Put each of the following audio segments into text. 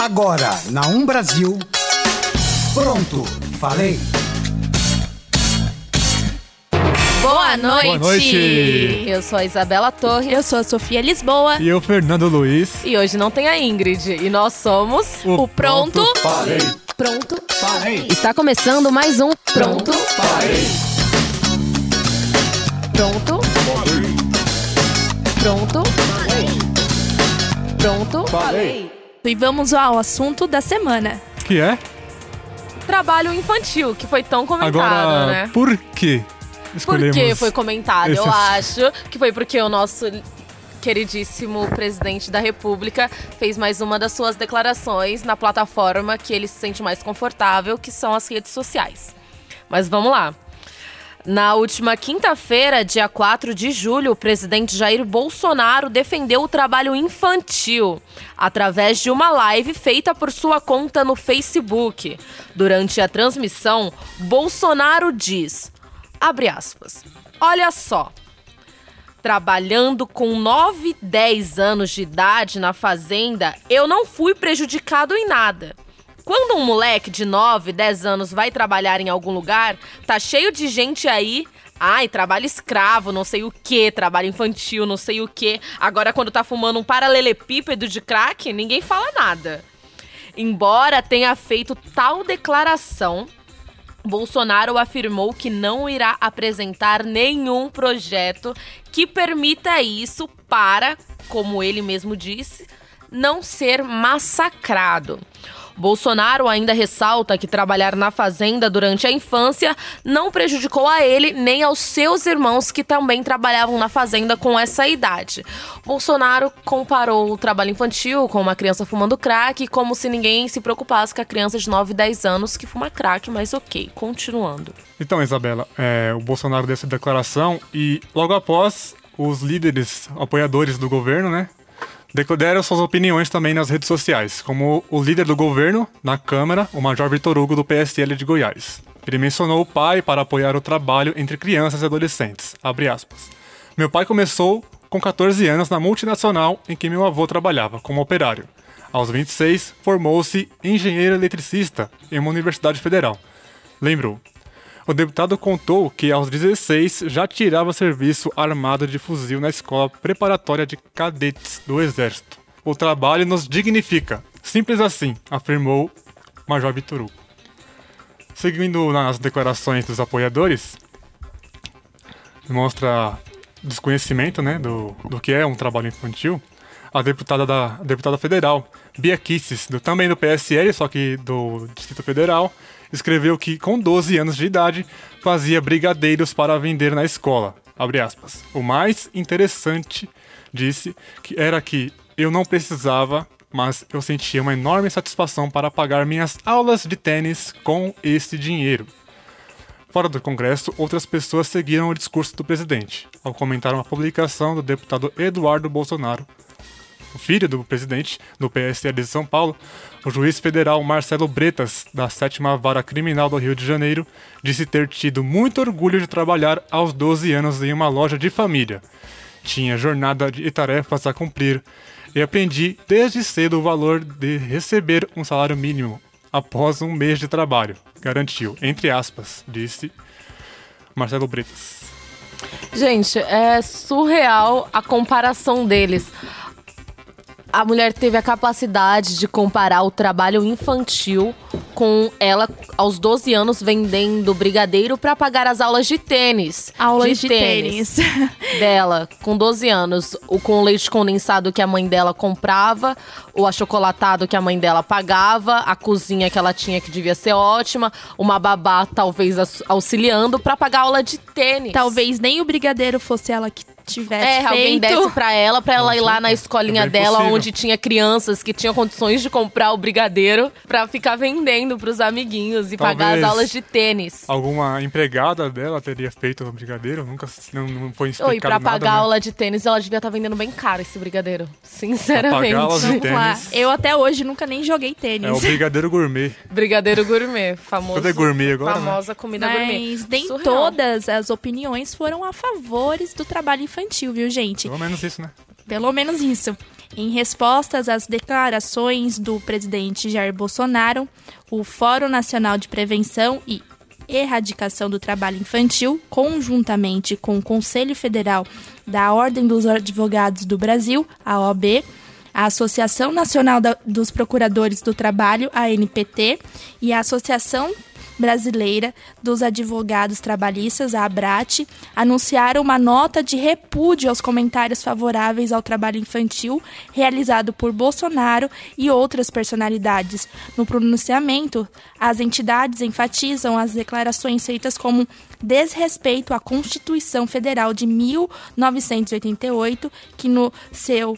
Agora, na Um Brasil. Pronto, falei. Boa noite. Boa noite. Eu sou a Isabela Torres. Eu sou a Sofia Lisboa. E eu, Fernando Luiz. E hoje não tem a Ingrid. E nós somos O Pronto. Falei. Pronto. Está começando mais um Pronto. Pronto. Pronto. Pronto. E vamos ao assunto da semana. Que é? Trabalho infantil, que foi tão comentado, Agora, né? por Por escolhemos... que foi comentado? Eu assunto? acho que foi porque o nosso queridíssimo presidente da República fez mais uma das suas declarações na plataforma que ele se sente mais confortável, que são as redes sociais. Mas vamos lá. Na última quinta-feira, dia 4 de julho, o presidente Jair Bolsonaro defendeu o trabalho infantil através de uma live feita por sua conta no Facebook. Durante a transmissão, Bolsonaro diz: aspas. Olha só. Trabalhando com 9, 10 anos de idade na fazenda, eu não fui prejudicado em nada. Quando um moleque de 9, 10 anos vai trabalhar em algum lugar, tá cheio de gente aí. Ai, trabalho escravo, não sei o que, trabalho infantil, não sei o que. Agora, quando tá fumando um paralelepípedo de crack, ninguém fala nada. Embora tenha feito tal declaração, Bolsonaro afirmou que não irá apresentar nenhum projeto que permita isso para, como ele mesmo disse, não ser massacrado. Bolsonaro ainda ressalta que trabalhar na fazenda durante a infância não prejudicou a ele nem aos seus irmãos que também trabalhavam na fazenda com essa idade. Bolsonaro comparou o trabalho infantil com uma criança fumando crack, como se ninguém se preocupasse com a criança de 9, 10 anos que fuma crack, mas ok, continuando. Então, Isabela, é, o Bolsonaro deu essa declaração e logo após os líderes apoiadores do governo, né, deram suas opiniões também nas redes sociais, como o líder do governo na Câmara, o Major Vitor Hugo do PSL de Goiás. Ele mencionou o pai para apoiar o trabalho entre crianças e adolescentes. Meu pai começou com 14 anos na multinacional em que meu avô trabalhava como operário. Aos 26, formou-se engenheiro eletricista em uma universidade federal. Lembrou. O deputado contou que aos 16 já tirava serviço armado de fuzil na escola preparatória de cadetes do Exército. O trabalho nos dignifica. Simples assim, afirmou Major Hugo. Seguindo nas declarações dos apoiadores, mostra desconhecimento né, do, do que é um trabalho infantil. A deputada, da, a deputada federal, Bia Kisses, do, também do PSL, só que do Distrito Federal, escreveu que com 12 anos de idade fazia brigadeiros para vender na escola. O mais interessante, disse, que era que eu não precisava, mas eu sentia uma enorme satisfação para pagar minhas aulas de tênis com esse dinheiro. Fora do Congresso, outras pessoas seguiram o discurso do presidente, ao comentar uma publicação do deputado Eduardo Bolsonaro, o filho do presidente do PSL de São Paulo, o juiz federal Marcelo Bretas, da sétima vara criminal do Rio de Janeiro, disse ter tido muito orgulho de trabalhar aos 12 anos em uma loja de família. Tinha jornada e tarefas a cumprir e aprendi desde cedo o valor de receber um salário mínimo após um mês de trabalho, garantiu, entre aspas, disse Marcelo Bretas. Gente, é surreal a comparação deles. A mulher teve a capacidade de comparar o trabalho infantil com ela aos 12 anos vendendo brigadeiro para pagar as aulas de tênis. Aulas de, tênis. dela, com 12 anos. O com leite condensado que a mãe dela comprava, o achocolatado que a mãe dela pagava, a cozinha que ela tinha que devia ser ótima, uma babá talvez auxiliando para pagar aula de tênis. Talvez nem o brigadeiro fosse ela que tivesse É, feito. alguém desse pra ela, pra ela ir lá na escolinha É dela, possível. onde tinha crianças que tinham condições de comprar o brigadeiro pra ficar vendendo pros amiguinhos e pagar as Talvez aulas de tênis. Alguma empregada dela teria feito o brigadeiro? Nunca não, não foi explicado Oi, pra nada, pagar né? a aula de tênis, ela devia estar vendendo bem caro esse brigadeiro. Sinceramente. Pra pagar aulas de tênis. Eu até hoje nunca nem joguei tênis. É o brigadeiro gourmet. Brigadeiro gourmet, famoso. Tudo é gourmet agora, né? Famosa comida gourmet. Mas nem Surreal. todas as opiniões foram a favores do trabalho infantil, viu, gente? Pelo menos isso, né? Pelo menos isso. Em respostas às declarações do presidente Jair Bolsonaro, o Fórum Nacional de Prevenção e Erradicação do Trabalho Infantil, conjuntamente com o Conselho Federal da Ordem dos Advogados do Brasil, a OAB, a Associação Nacional dos Procuradores do Trabalho, a ANPT, e a Associação Brasileira dos Advogados Trabalhistas, a ABRAT, anunciaram uma nota de repúdio aos comentários favoráveis ao trabalho infantil realizado por Bolsonaro e outras personalidades. No pronunciamento, as entidades enfatizam as declarações feitas como desrespeito à Constituição Federal de 1988, que no seu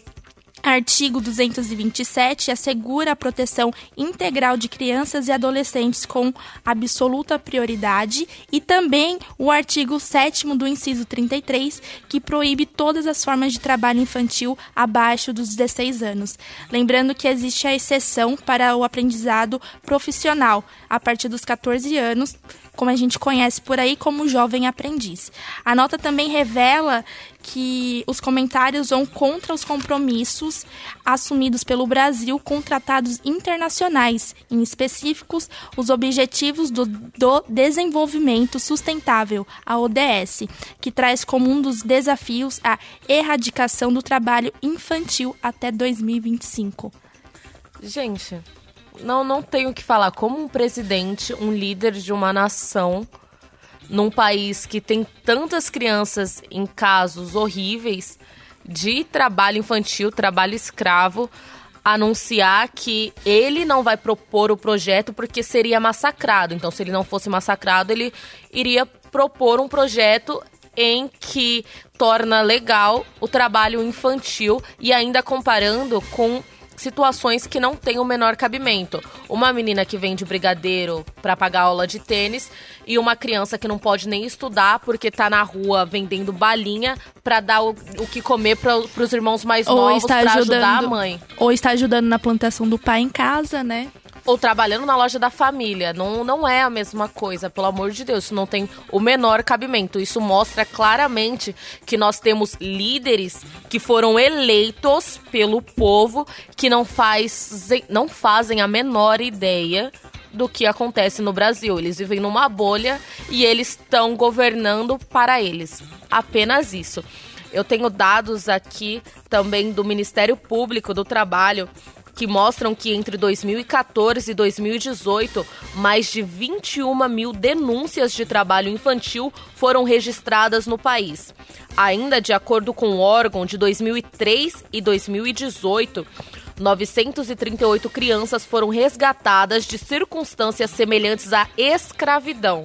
Artigo 227 assegura a proteção integral de crianças e adolescentes com absoluta prioridade e também o artigo 7 do inciso 33, que proíbe todas as formas de trabalho infantil abaixo dos 16 anos. Lembrando que existe a exceção para o aprendizado profissional a partir dos 14 anos, como a gente conhece por aí como jovem aprendiz. A nota também revela que os comentários vão contra os compromissos assumidos pelo Brasil com tratados internacionais, em específicos os Objetivos do, do Desenvolvimento Sustentável, a ODS, que traz como um dos desafios a erradicação do trabalho infantil até 2025. Gente, não, não tenho o que falar. Como um presidente, um líder de uma nação, num país que tem tantas crianças em casos horríveis de trabalho infantil, trabalho escravo, anunciar que ele não vai propor o projeto porque seria massacrado. Então, se ele não fosse massacrado, ele iria propor um projeto em que torna legal o trabalho infantil e ainda comparando com situações que não têm o menor cabimento. Uma menina que vende brigadeiro para pagar aula de tênis e uma criança que não pode nem estudar porque tá na rua vendendo balinha para dar o, o, que comer para os irmãos mais ou novos para ajudar a mãe. Ou está ajudando na plantação do pai em casa, né? Ou trabalhando na loja da família. Não, não é a mesma coisa, pelo amor de Deus. Não tem o menor cabimento. Isso mostra claramente que nós temos líderes que foram eleitos pelo povo que não, faz, não fazem a menor ideia do que acontece no Brasil. Eles vivem numa bolha e eles estão governando para eles. Apenas isso. Eu tenho dados aqui também do Ministério Público do Trabalho que mostram que entre 2014 e 2018, mais de 21 mil denúncias de trabalho infantil foram registradas no país. Ainda de acordo com o órgão, de 2003 e 2018, 938 crianças foram resgatadas de circunstâncias semelhantes à escravidão.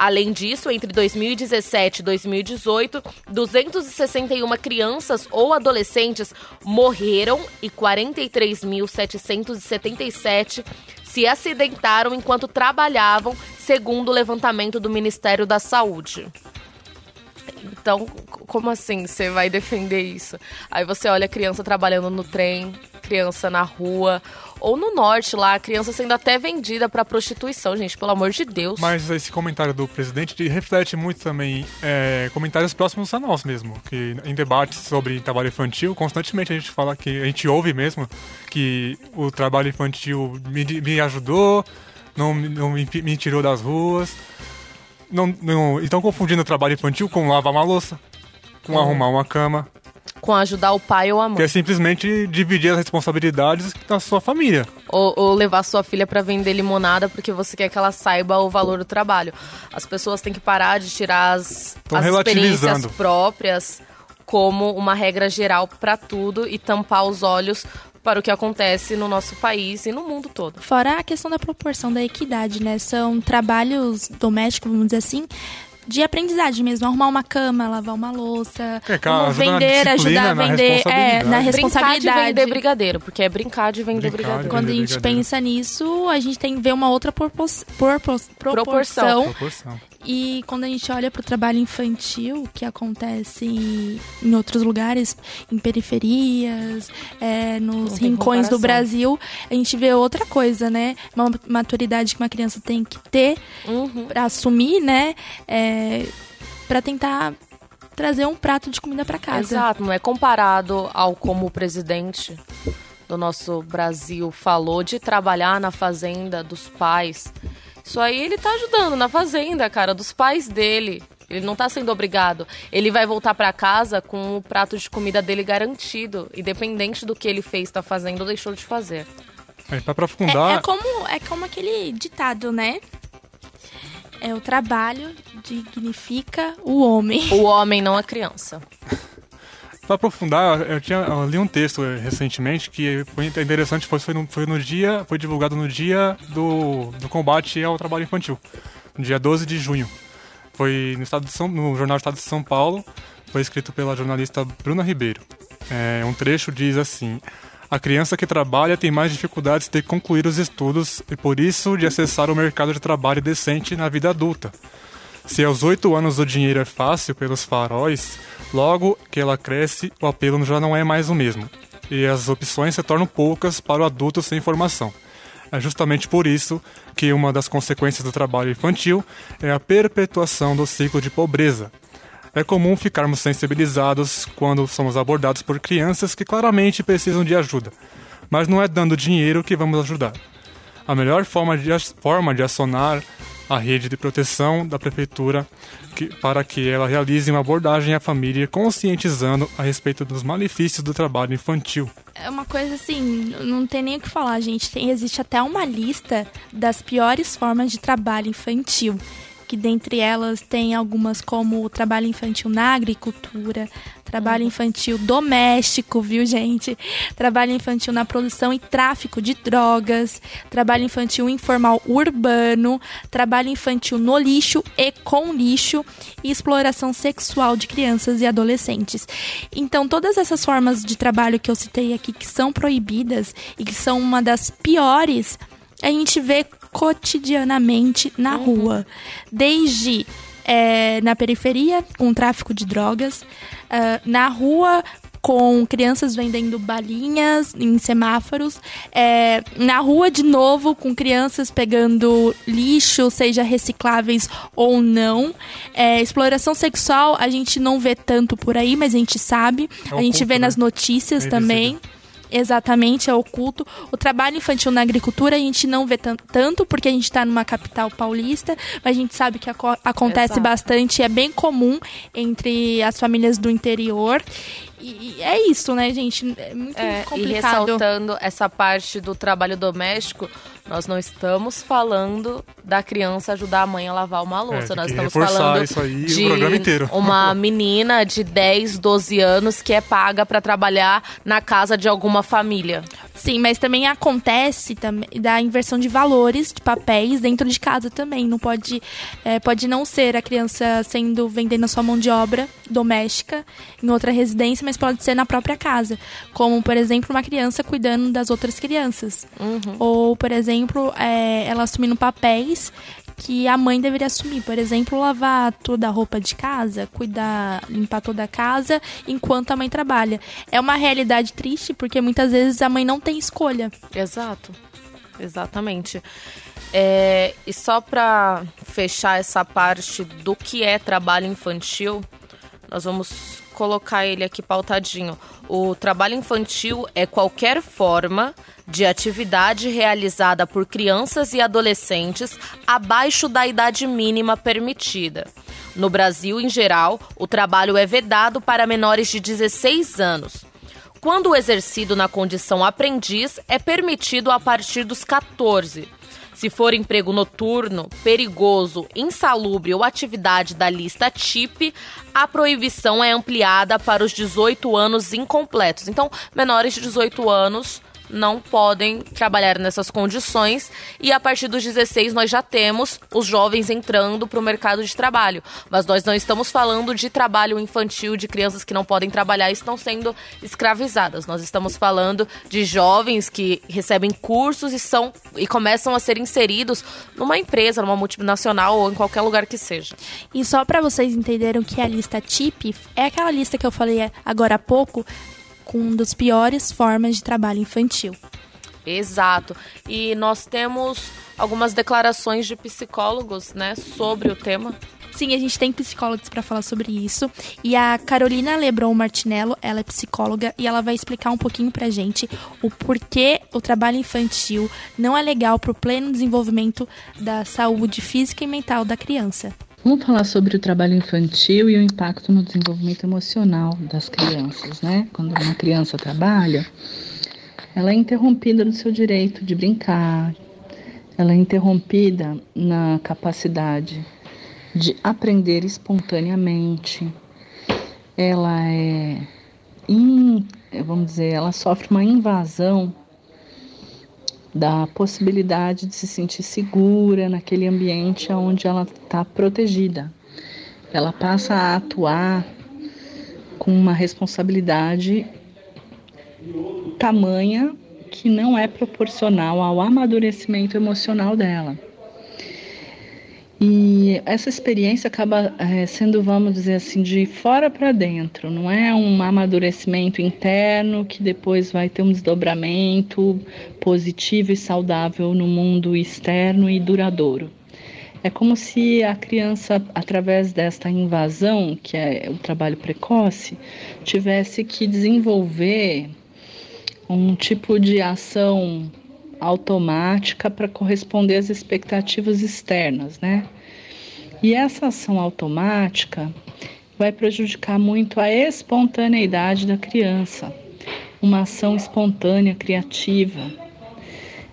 Além disso, entre 2017 e 2018, 261 crianças ou adolescentes morreram e 43.777 se acidentaram enquanto trabalhavam, segundo o levantamento do Ministério da Saúde. Então, como assim você vai defender isso? Aí você olha a criança trabalhando no trem, criança na rua, ou no norte lá, a criança sendo até vendida para prostituição, gente, pelo amor de Deus. Mas esse comentário do presidente reflete muito também é, comentários próximos a nós mesmo, que em debates sobre trabalho infantil, constantemente a gente fala que a gente ouve mesmo que o trabalho infantil me, me ajudou, não, não me, me tirou das ruas. Não, não, estão confundindo o trabalho infantil com lavar uma louça, com uhum. arrumar uma cama, com ajudar o pai ou a mãe. Que é simplesmente dividir as responsabilidades da sua família. Ou, ou levar sua filha para vender limonada porque você quer que ela saiba o valor do trabalho. As pessoas têm que parar de tirar as, as experiências próprias como uma regra geral para tudo e tampar os olhos para o que acontece no nosso país e no mundo todo. Fora a questão da proporção da equidade, né? São trabalhos domésticos, vamos dizer assim, de aprendizagem mesmo, arrumar uma cama, lavar uma louça, é, cara, vender, ajudar a vender, é, na responsabilidade. Brincar de vender brigadeiro, porque é brincar de vender brincar brigadeiro. Quando a gente brigadeiro. pensa nisso, a gente tem que ver uma outra propos, proporção. proporção. E quando a gente olha para o trabalho infantil, que acontece em, em outros lugares, em periferias, é, nos rincões do Brasil, a gente vê outra coisa, né? Uma maturidade que uma criança tem que ter uhum. para assumir, né? É, para tentar trazer um prato de comida para casa. Exato, não é comparado ao como o presidente do nosso Brasil falou de trabalhar na fazenda dos pais. Isso aí ele tá ajudando na fazenda, cara, dos pais dele. Ele não tá sendo obrigado. Ele vai voltar para casa com o prato de comida dele garantido, independente do que ele fez, tá fazendo ou deixou de fazer. Aí, pra aprofundar. É, é como, é como aquele ditado, né? É o trabalho dignifica o homem. O homem, não a criança. Para aprofundar, eu, tinha, eu li um texto recentemente que foi interessante, foi, foi, no, foi no dia, foi divulgado no dia do, do combate ao trabalho infantil, no dia 12 de junho. Foi no, estado de São, no Jornal do Estado de São Paulo, foi escrito pela jornalista Bruna Ribeiro. É, um trecho diz assim: A criança que trabalha tem mais dificuldades de concluir os estudos e, por isso, de acessar o mercado de trabalho decente na vida adulta. Se aos oito anos o dinheiro é fácil pelos faróis, logo que ela cresce, o apelo já não é mais o mesmo, e as opções se tornam poucas para o adulto sem formação. É justamente por isso que uma das consequências do trabalho infantil é a perpetuação do ciclo de pobreza. É comum ficarmos sensibilizados quando somos abordados por crianças que claramente precisam de ajuda, mas não é dando dinheiro que vamos ajudar. A melhor forma de, forma de acionar a rede de proteção da prefeitura que, para que ela realize uma abordagem à família conscientizando a respeito dos malefícios do trabalho infantil. É uma coisa assim, não tem nem o que falar, gente. Tem, existe até uma lista das piores formas de trabalho infantil que dentre elas tem algumas como o trabalho infantil na agricultura, trabalho infantil doméstico, viu, gente? Trabalho infantil na produção e tráfico de drogas, trabalho infantil informal urbano, trabalho infantil no lixo e com lixo e exploração sexual de crianças e adolescentes. Então, todas essas formas de trabalho que eu citei aqui que são proibidas e que são uma das piores, a gente vê cotidianamente na uhum. rua. Desde é, na periferia, com tráfico de drogas, uh, na rua com crianças vendendo balinhas em semáforos, é, na rua de novo com crianças pegando lixo, seja recicláveis ou não. É, exploração sexual a gente não vê tanto por aí, mas a gente sabe, é a gente vê né? nas notícias também. Exatamente, é oculto. O trabalho infantil na agricultura a gente não vê tanto, porque a gente está numa capital paulista, mas a gente sabe que acontece Exato. bastante, é bem comum entre as famílias do interior. E, e é isso, né, gente? É muito é, complicado. E ressaltando essa parte do trabalho doméstico, nós não estamos falando da criança ajudar a mãe a lavar uma louça. É, nós estamos falando de uma menina de 10, 12 anos que é paga para trabalhar na casa de alguma família. Sim, mas também acontece também da inversão de valores de papéis dentro de casa também. Não pode, é, pode não ser a criança sendo vendendo a sua mão de obra doméstica em outra residência, mas pode ser na própria casa. Como, por exemplo, uma criança cuidando das outras crianças. Uhum. Ou, por exemplo, é, ela assumindo papéis que a mãe deveria assumir. Por exemplo, lavar toda a roupa de casa, cuidar, limpar toda a casa enquanto a mãe trabalha. É uma realidade triste porque muitas vezes a mãe não tem escolha. Exato. Exatamente. É, e só para fechar essa parte do que é trabalho infantil, nós vamos colocar ele aqui pautadinho. O trabalho infantil é qualquer forma de atividade realizada por crianças e adolescentes abaixo da idade mínima permitida. No Brasil, em geral, o trabalho é vedado para menores de 16 anos. Quando exercido na condição aprendiz, é permitido a partir dos 14. Se for emprego noturno, perigoso, insalubre ou atividade da lista TIP, a proibição é ampliada para os 18 anos incompletos. Então, menores de 18 anos não podem trabalhar nessas condições e a partir dos 16 nós já temos os jovens entrando para o mercado de trabalho. Mas nós não estamos falando de trabalho infantil de crianças que não podem trabalhar e estão sendo escravizadas. Nós estamos falando de jovens que recebem cursos e são e começam a ser inseridos numa empresa, numa multinacional ou em qualquer lugar que seja. E só para vocês entenderem que é a lista TIP é aquela lista que eu falei agora há pouco com uma das piores formas de trabalho infantil. Exato. E nós temos algumas declarações de psicólogos, né, sobre o tema. Sim, a gente tem psicólogos para falar sobre isso. E a Carolina Lebron Martinello, ela é psicóloga e ela vai explicar um pouquinho pra gente o porquê o trabalho infantil não é legal pro pleno desenvolvimento da saúde física e mental da criança. Vamos falar sobre o trabalho infantil e o impacto no desenvolvimento emocional das crianças, né? Quando uma criança trabalha, ela é interrompida no seu direito de brincar, ela é interrompida na capacidade de aprender espontaneamente. Ela é, in, vamos dizer, ela sofre uma invasão da possibilidade de se sentir segura naquele ambiente onde ela está protegida. Ela passa a atuar com uma responsabilidade tamanha que não é proporcional ao amadurecimento emocional dela. E essa experiência acaba é, sendo, vamos dizer assim, de fora para dentro, não é um amadurecimento interno que depois vai ter um desdobramento positivo e saudável no mundo externo e duradouro. É como se a criança, através desta invasão, que é o trabalho precoce, tivesse que desenvolver um tipo de ação automática para corresponder às expectativas externas, né? E essa ação automática vai prejudicar muito a espontaneidade da criança, uma ação espontânea, criativa,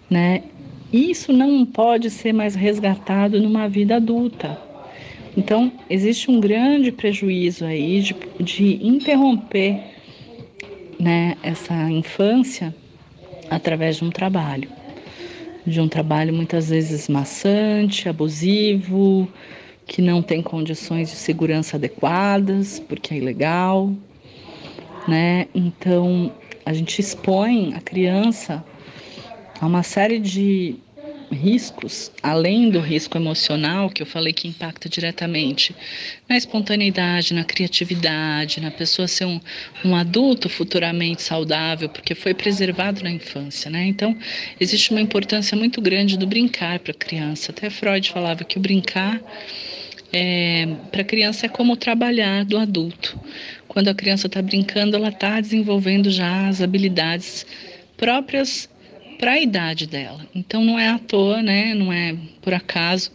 né? Isso não pode ser mais resgatado numa vida adulta. Então, existe um grande prejuízo aí de, de interromper né, essa infância através de um trabalho. De um trabalho muitas vezes maçante, abusivo, que não tem condições de segurança adequadas, porque é ilegal, né? Então, a gente expõe a criança a uma série de riscos, além do risco emocional, que eu falei que impacta diretamente na espontaneidade, na criatividade, na pessoa ser um, um adulto futuramente saudável, porque foi preservado na infância, né? Então, existe uma importância muito grande do brincar para a criança. Até Freud falava que o brincar é, para a criança é como trabalhar do adulto. Quando a criança está brincando, ela está desenvolvendo já as habilidades próprias para a idade dela. Então não é à toa, né? Não é por acaso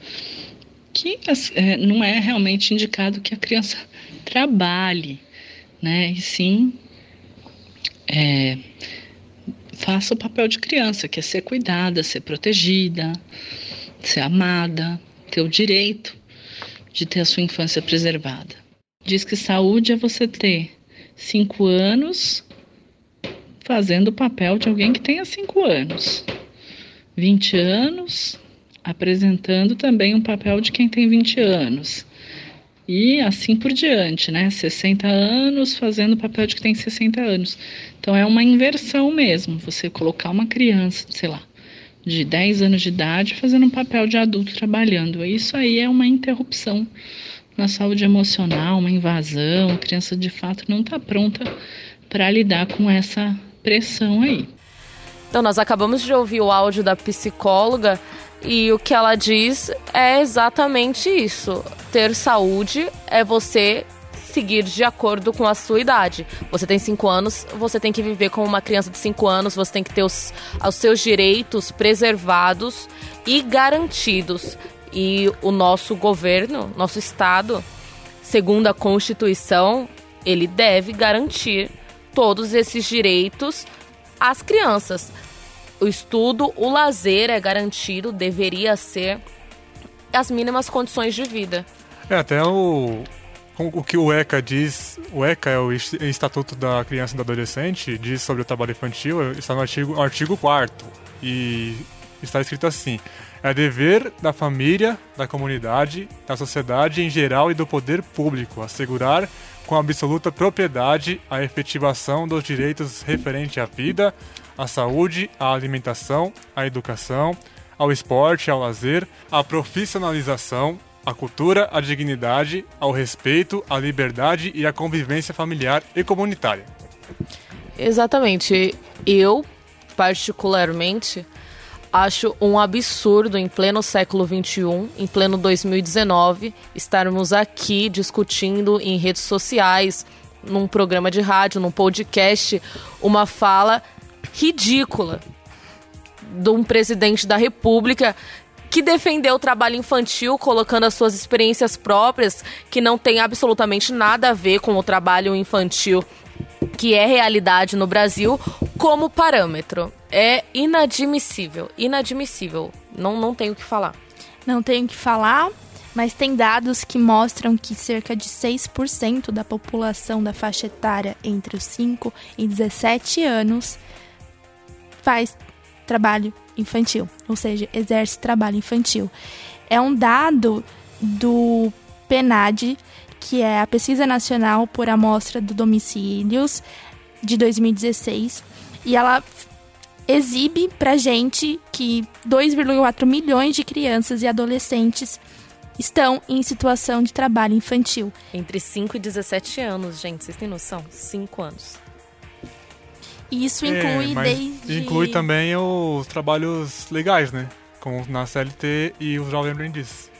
que é, não é realmente indicado que a criança trabalhe, né? E sim é, faça o papel de criança, que é ser cuidada, ser protegida, ser amada, ter o direito de ter a sua infância preservada. Diz que saúde é você ter cinco anos fazendo o papel de alguém que tenha cinco anos, 20 anos apresentando também um papel de quem tem 20 anos. E assim por diante, né? 60 anos fazendo o papel de quem tem 60 anos. Então é uma inversão mesmo, você colocar uma criança, sei lá, de 10 anos de idade fazendo um papel de adulto trabalhando. Isso aí é uma interrupção na saúde emocional, uma invasão. A criança de fato não está pronta para lidar com essa pressão aí. Então, nós acabamos de ouvir o áudio da psicóloga e o que ela diz é exatamente isso. Ter saúde é você seguir de acordo com a sua idade. Você tem 5 anos, você tem que viver como uma criança de 5 anos, você tem que ter os, os seus direitos preservados e garantidos. E o nosso governo, nosso Estado, segundo a Constituição, ele deve garantir todos esses direitos às crianças. O estudo, o lazer é garantido, deveria ser as mínimas condições de vida. É, até o, o que o ECA diz, o ECA é o Estatuto da Criança e do Adolescente, diz sobre o trabalho infantil, está no artigo, artigo 4 e está escrito assim: é dever da família, da comunidade, da sociedade em geral e do poder público assegurar com absoluta propriedade a efetivação dos direitos referentes à vida, à saúde, à alimentação, à educação, ao esporte, ao lazer, à profissionalização, a cultura, a dignidade, ao respeito, à liberdade e à convivência familiar e comunitária. Exatamente. Eu particularmente, acho um absurdo em pleno século XXI, em pleno 2019, estarmos aqui discutindo em redes sociais, num programa de rádio, num podcast, uma fala ridícula de um presidente da República que defendeu o trabalho infantil, colocando as suas experiências próprias, que não tem absolutamente nada a ver com o trabalho infantil que é realidade no Brasil, como parâmetro. É inadmissível, inadmissível. Não, não tenho o que falar. Não tenho o que falar, mas tem dados que mostram que cerca de 6% da população da faixa etária entre os 5 e 17 anos faz trabalho infantil, ou seja, exerce trabalho infantil. É um dado do PNAD, que é a Pesquisa Nacional por Amostra de Domicílios de 2016, e ela exibe pra gente que 2,4 milhões de crianças e adolescentes estão em situação de trabalho infantil. Entre 5 e 17 anos, gente, vocês têm noção? 5 anos. E isso inclui É, desde. Inclui também os trabalhos legais, né? Como na CLT e os jovens aprendizes.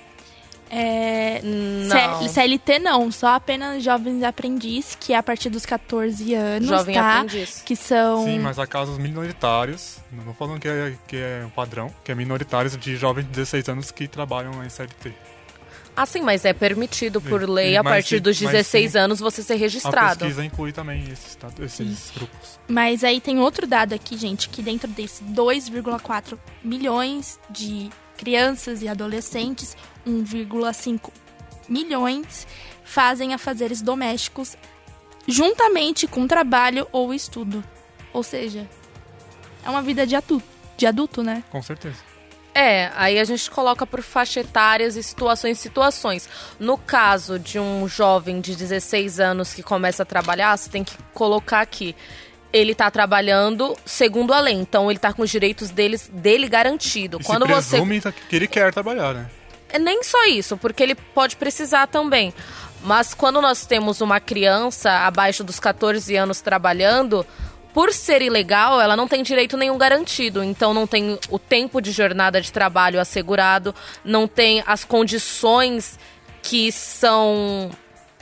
É, Não. CLT não, só apenas jovens aprendiz, que é a partir dos 14 anos, Jovem tá? aprendiz. Que são. Sim, mas há casos minoritários, não tô falando que é, que é um padrão, que é minoritários de jovens de 16 anos que trabalham em CLT. Ah, sim, mas é permitido por lei a mas partir sim- dos mas 16 sim. anos você ser A registrado. pesquisa inclui também esses, ta- esses grupos. Mas aí tem outro dado aqui, gente, que dentro desses 2,4 milhões de crianças e adolescentes, 1,5 milhões fazem afazeres domésticos juntamente com trabalho ou estudo. Ou seja, é uma vida de adulto, de adulto, né? Com certeza. É, aí a gente coloca por faixa etárias e situações situações. No caso de um jovem de 16 anos que começa a trabalhar, você tem que colocar aqui. Ele tá trabalhando segundo a lei, então ele tá com os direitos deles, dele garantido. E Quando se você presume que ele quer trabalhar, né? É nem só isso, porque ele pode precisar também. Mas quando nós temos uma criança abaixo dos 14 anos trabalhando, por ser ilegal, ela não tem direito nenhum garantido. Então não tem o tempo de jornada de trabalho assegurado, não tem as condições que são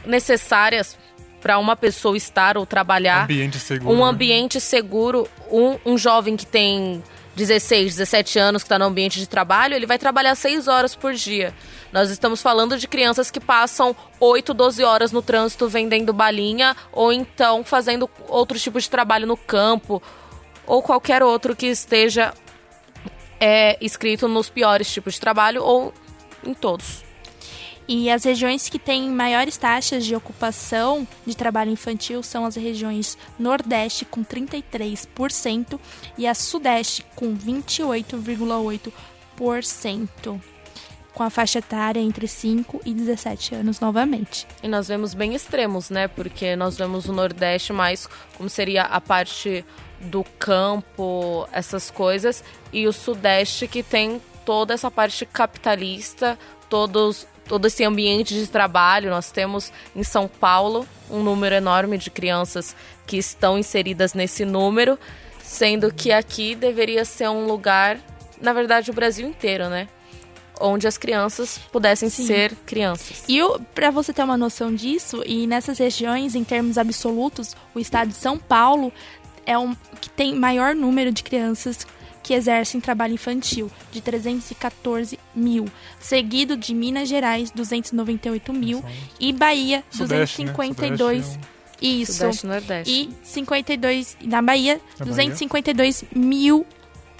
necessárias para uma pessoa estar ou trabalhar Ambiente seguro. um né? ambiente seguro, um, um jovem que tem 16, 17 anos, que está no ambiente de trabalho, ele vai trabalhar 6 horas por dia. Nós estamos falando de crianças que passam 8, 12 horas no trânsito vendendo balinha, ou então fazendo outro tipo de trabalho no campo, ou qualquer outro que esteja é, escrito nos piores tipos de trabalho, ou em todos. E as regiões que têm maiores taxas de ocupação de trabalho infantil são as regiões Nordeste, com 33%, e a Sudeste, com 28,8%, com a faixa etária entre 5 e 17 anos novamente. E nós vemos bem extremos, né? Porque nós vemos o Nordeste mais como seria a parte do campo, essas coisas, e o Sudeste que tem toda essa parte capitalista, todos todo esse ambiente de trabalho. Nós temos em São Paulo um número enorme de crianças que estão inseridas nesse número, sendo que aqui deveria ser um lugar, na verdade, o Brasil inteiro, né? Onde as crianças pudessem Sim. ser crianças. E para você ter uma noção disso, e nessas regiões, em termos absolutos, o estado de São Paulo é um que tem maior número de crianças que exercem trabalho infantil, de 314 mil, seguido de Minas Gerais, 298 mil, e Bahia, Sudeste, né? 252 Sudeste Isso. Sudeste e Nordeste. E 52 na Bahia, Na 252 mil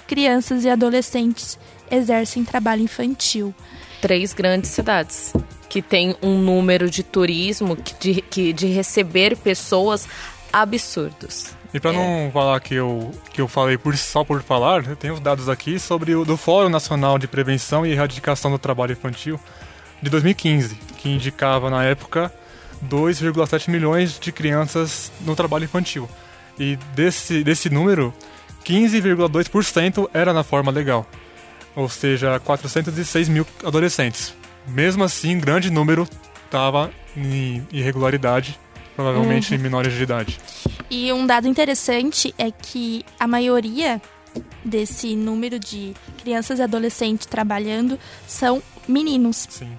crianças e adolescentes exercem trabalho infantil. três grandes cidades que tem um número de turismo, que de, que, de receber pessoas absurdos. E pra não falar que eu, que eu falei por, só por falar, eu tenho os dados aqui sobre o do Fórum Nacional de Prevenção e Erradicação do Trabalho Infantil de 2015, que indicava na época 2,7 milhões de crianças no trabalho infantil. E desse, desse número, 15,2% era na forma legal, ou seja, 406 mil adolescentes. Mesmo assim, grande número estava em irregularidade, provavelmente menores de idade. E um dado interessante é que a maioria desse número de crianças e adolescentes trabalhando são meninos. Sim.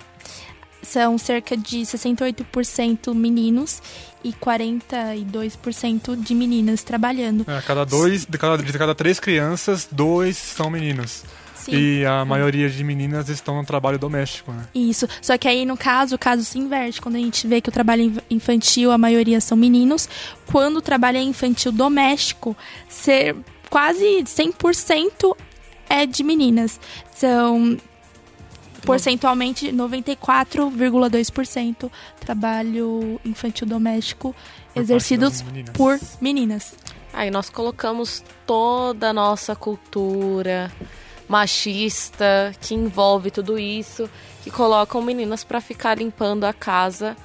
São cerca de 68% meninos e 42% de meninas trabalhando. É, cada dois, de cada, de cada três crianças, dois são meninos. Sim. E a maioria de meninas estão no trabalho doméstico, né? Isso. Só que aí, no caso, o caso se inverte. Quando a gente vê que o trabalho inf- infantil, a maioria são meninos. Quando o trabalho é infantil doméstico, ser quase 100% é de meninas. São percentualmente 94,2% trabalho infantil doméstico Por exercidos meninas. por meninas. Aí nós colocamos toda a nossa cultura machista que envolve tudo isso, que colocam meninas pra ficar limpando a casa.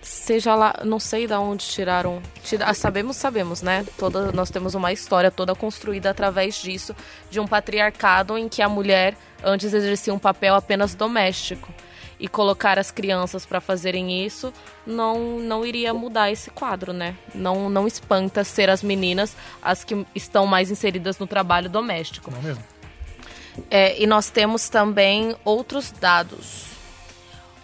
Seja lá, não sei de onde tiraram. tira- ah, sabemos, sabemos, né? Toda, nós temos uma história toda construída através disso, de um patriarcado em que a mulher antes exercia um papel apenas doméstico. E colocar as crianças para fazerem isso não, não iria mudar esse quadro, né? Não, não espanta ser as meninas as que estão mais inseridas no trabalho doméstico. Não mesmo? É, e nós temos também outros dados.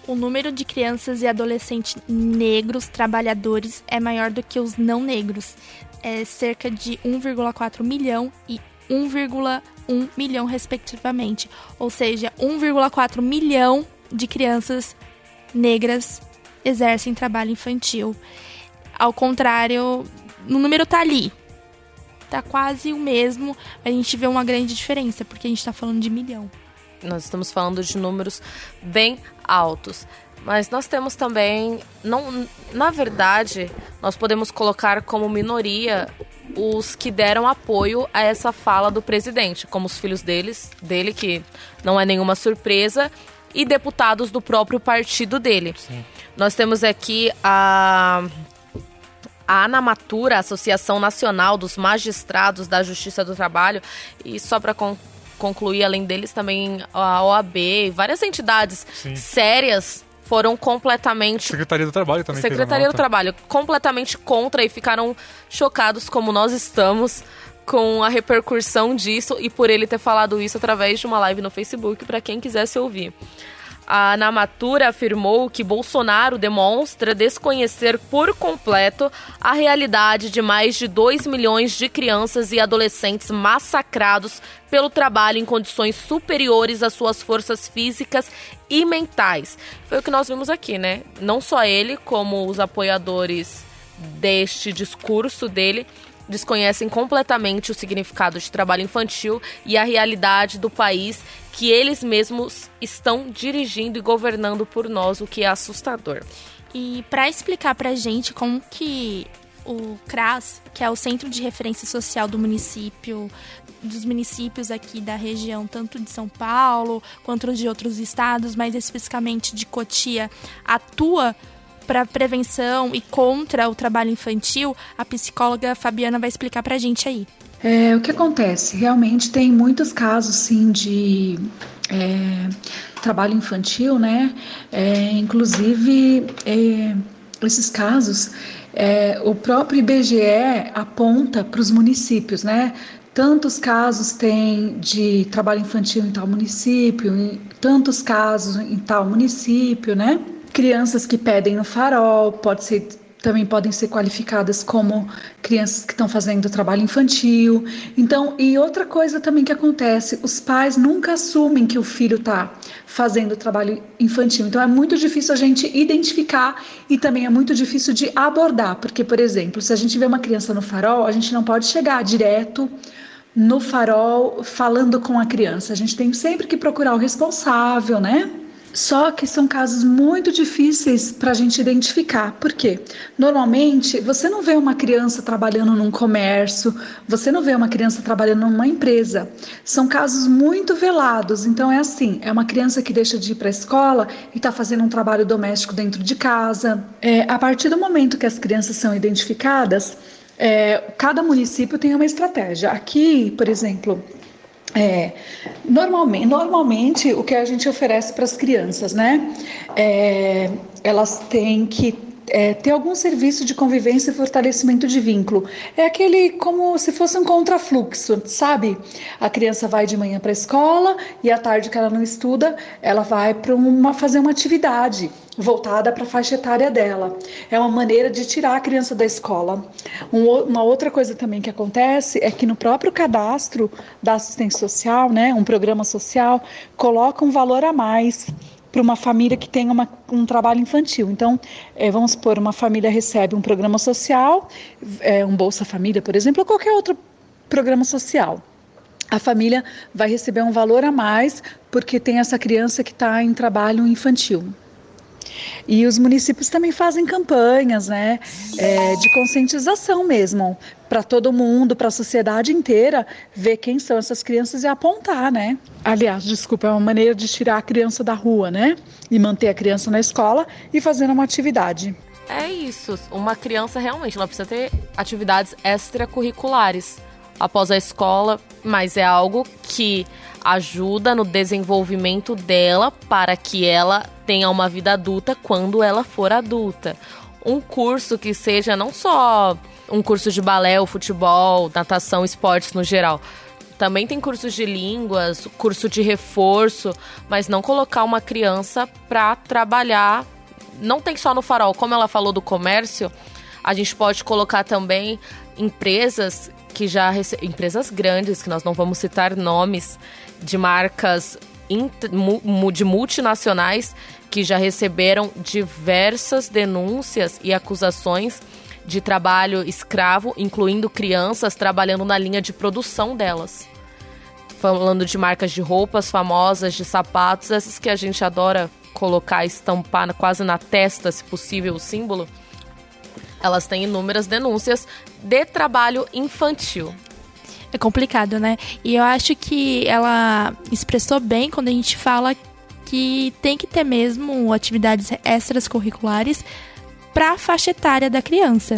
O número de crianças e adolescentes negros trabalhadores é maior do que os não negros. É cerca de 1,4 milhão e 1,1 milhão, respectivamente. Ou seja, 1,4 milhão de crianças negras exercem trabalho infantil. Ao contrário, o número tá ali. Tá quase o mesmo. A gente vê uma grande diferença, porque a gente tá falando de milhão. Nós estamos falando de números bem altos. Mas nós temos também, não, na verdade, nós podemos colocar como minoria os que deram apoio a essa fala do presidente, como os filhos deles, dele, que não é nenhuma surpresa, e deputados do próprio partido dele. Nós temos aqui a a Anamatura, Associação Nacional dos Magistrados da Justiça do Trabalho, e só para concluir, além deles, também a OAB e várias entidades Sim. sérias foram completamente. Secretaria do Trabalho também Secretaria do. Trabalho, completamente contra e ficaram chocados como nós estamos com a repercussão disso e por ele ter falado isso através de uma live no Facebook para quem quisesse ouvir. A Namatura afirmou que Bolsonaro demonstra desconhecer por completo a realidade de mais de 2 milhões de crianças e adolescentes massacrados pelo trabalho em condições superiores às suas forças físicas e mentais. Foi o que nós vimos aqui, né? Não só ele, como os apoiadores deste discurso dele desconhecem completamente o significado de trabalho infantil e a realidade do país que eles mesmos estão dirigindo e governando por nós, o que é assustador. E para explicar pra gente como que o CRAS, que é o Centro de Referência Social do município, dos municípios aqui da região, tanto de São Paulo quanto de outros estados, mais especificamente de Cotia, atua para prevenção e contra o trabalho infantil, a psicóloga Fabiana vai explicar pra gente aí. É, o que acontece? Realmente tem muitos casos, sim, de é, trabalho infantil, né? É, inclusive, é, esses casos, é, o próprio IBGE aponta para os municípios, né? Tantos casos tem de trabalho infantil em tal município, em tantos casos em tal município, né? Crianças que pedem no farol, pode ser também podem ser qualificadas como crianças que estão fazendo trabalho infantil. Então, e outra coisa também que acontece, os pais nunca assumem que o filho está fazendo trabalho infantil. Então, é muito difícil a gente identificar e também é muito difícil de abordar, porque, por exemplo, se a gente vê uma criança no farol, a gente não pode chegar direto no farol falando com a criança. A gente tem sempre que procurar o responsável, né? Só que são casos muito difíceis para a gente identificar. Por quê? Normalmente, você não vê uma criança trabalhando num comércio, você não vê uma criança trabalhando numa empresa. São casos muito velados. Então, é assim: é uma criança que deixa de ir para a escola e está fazendo um trabalho doméstico dentro de casa. É, a partir do momento que as crianças são identificadas, é, cada município tem uma estratégia. Aqui, por exemplo, é, normalmente, normalmente o que a gente oferece para as crianças, né? É, elas têm que é, ter algum serviço de convivência e fortalecimento de vínculo. É aquele como se fosse um contrafluxo, sabe? A criança vai de manhã para a escola e à tarde que ela não estuda, ela vai para uma fazer uma atividade voltada para a faixa etária dela. É uma maneira de tirar a criança da escola. Um, uma outra coisa também que acontece é que no próprio cadastro da assistência social, né, um programa social, coloca um valor a mais para uma família que tem uma, um trabalho infantil. Então, é, vamos supor, uma família recebe um programa social, é, um Bolsa Família, por exemplo, ou qualquer outro programa social. A família vai receber um valor a mais porque tem essa criança que está em trabalho infantil. E os municípios também fazem campanhas né, é, de conscientização mesmo, para todo mundo, para a sociedade inteira, ver quem são essas crianças e apontar, né? Aliás, desculpa, é uma maneira de tirar a criança da rua, né? E manter a criança na escola e fazendo uma atividade. É isso. Uma criança realmente ela precisa ter atividades extracurriculares após a escola, mas é algo que ajuda no desenvolvimento dela para que ela tenha uma vida adulta quando ela for adulta. Um curso que seja não só um curso de balé, ou futebol, natação, esportes no geral. Também tem cursos de línguas, curso de reforço, mas não colocar uma criança para trabalhar. Não tem só no farol, como ela falou do comércio, a gente pode colocar também empresas que já empresas grandes, que nós não vamos citar nomes, de marcas de multinacionais que já receberam diversas denúncias e acusações de trabalho escravo, incluindo crianças trabalhando na linha de produção delas. Falando de marcas de roupas famosas, de sapatos, essas que a gente adora colocar, estampar quase na testa, se possível, o símbolo. Elas têm inúmeras denúncias de trabalho infantil. É complicado, né? E eu acho que ela expressou bem quando a gente fala que tem que ter mesmo atividades extras curriculares para a faixa etária da criança.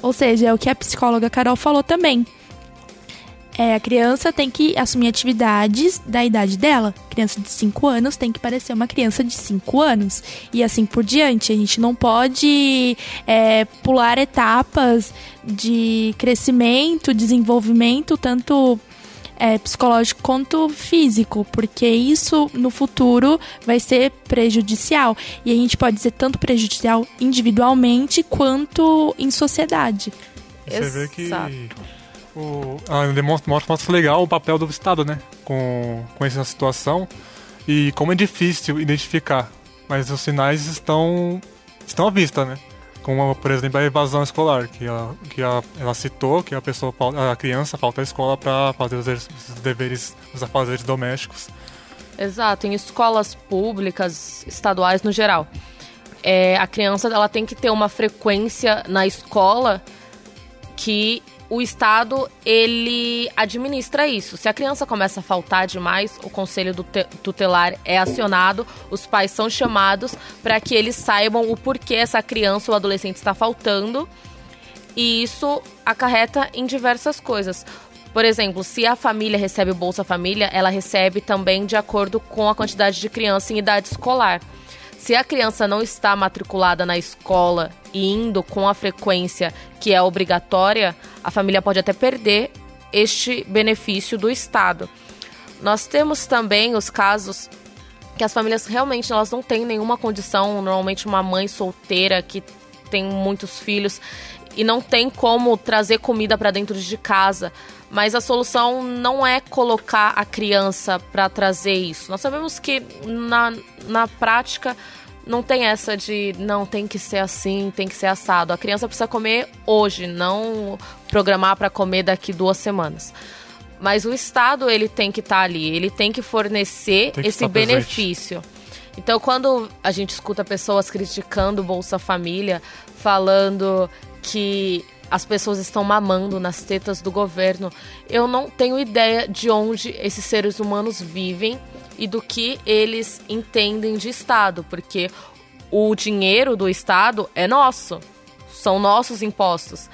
Ou seja, é o que a psicóloga Carol falou também. É, a criança tem que assumir atividades da idade dela. Criança de 5 anos tem que parecer uma criança de 5 anos. E assim por diante. A gente não pode é, pular etapas de crescimento, desenvolvimento, tanto é, psicológico quanto físico, porque isso no futuro vai ser prejudicial. E a gente pode ser tanto prejudicial individualmente quanto em sociedade. Você Exato. vê que o, ah, demonstra, mostra, legal o papel do Estado, né? Com, com essa situação. E como é difícil identificar. Mas os sinais estão, estão à vista, né? como por exemplo a evasão escolar, que, ela, que ela, ela citou que a pessoa, a criança falta à escola para fazer os, os deveres, os afazeres domésticos. Exato, em escolas públicas, estaduais no geral. É, a criança ela tem que ter uma frequência na escola que o Estado ele administra isso. Se a criança começa a faltar demais, o conselho tutelar é acionado, os pais são chamados para que eles saibam o porquê essa criança ou adolescente está faltando. E isso acarreta em diversas coisas. Por exemplo, se a família recebe Bolsa Família, ela recebe também de acordo com a quantidade de criança em idade escolar. Se a criança não está matriculada na escola e indo com a frequência que é obrigatória, a família pode até perder este benefício do Estado. Nós temos também os casos que as famílias realmente elas não têm nenhuma condição, normalmente uma mãe solteira que tem muitos filhos e não tem como trazer comida para dentro de casa. Mas a solução não é colocar a criança para trazer isso. Nós sabemos que na, na prática não tem essa de não tem que ser assim, tem que ser assado. A criança precisa comer hoje, não programar para comer daqui duas semanas. Mas o Estado ele tem que estar tá ali, ele tem que fornecer tem que esse benefício. Presente. Então, quando a gente escuta pessoas criticando Bolsa Família, falando que as pessoas estão mamando nas tetas do governo, eu não tenho ideia de onde esses seres humanos vivem e do que eles entendem de Estado, porque o dinheiro do Estado é nosso, são nossos impostos.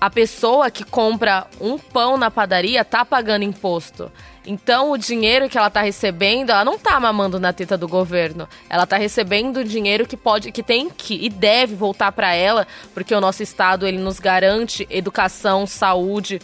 A pessoa que compra um pão na padaria tá pagando imposto. Então, o dinheiro que ela está recebendo, ela não está mamando na teta do governo. Ela está recebendo dinheiro que pode, que tem que e deve voltar para ela, porque o nosso estado ele nos garante educação, saúde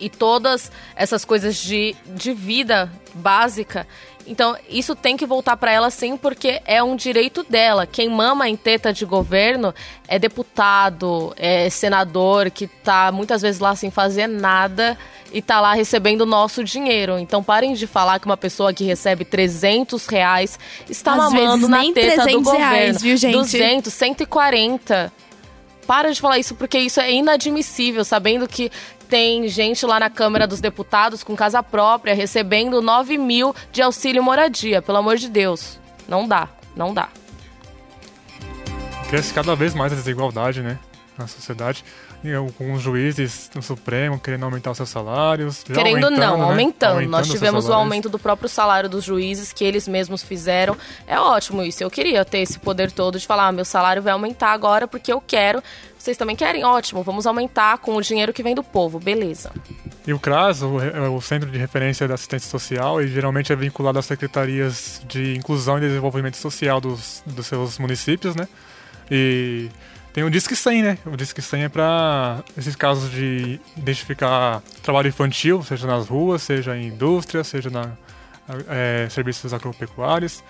e todas essas coisas de, de vida básica. Então, isso tem que voltar para ela sim, porque é um direito dela. Quem mama em teta de governo é deputado, é senador, que tá muitas vezes lá sem fazer nada e tá lá recebendo o nosso dinheiro. Então parem de falar que uma pessoa que recebe 300 reais está Às mamando vezes na teta 300 do governo. reais, viu, gente? 200, 140. Para de falar isso, porque isso é inadmissível, sabendo que tem gente lá na Câmara dos Deputados com casa própria recebendo 9 mil de auxílio moradia. Pelo amor de Deus. Não dá, não dá. Cresce cada vez mais a desigualdade, né? Na sociedade. E com os juízes no Supremo querendo aumentar os seus salários. Querendo não, né? aumentando. Aumentando Nós tivemos o aumento do próprio salário dos juízes que eles mesmos fizeram. É ótimo isso. Eu queria ter esse poder todo de falar, ah, meu salário vai aumentar agora porque eu quero. Vocês também querem? Ótimo, vamos aumentar com o dinheiro que vem do povo. Beleza. E o CRAS, o, é o Centro de Referência da Assistência Social, ele geralmente é vinculado às secretarias de Inclusão e Desenvolvimento Social dos, dos seus municípios, né? E tem o Disque 100, né? O Disque 100 é para esses casos de identificar trabalho infantil, seja nas ruas, seja em indústria, seja na é, serviços agropecuários.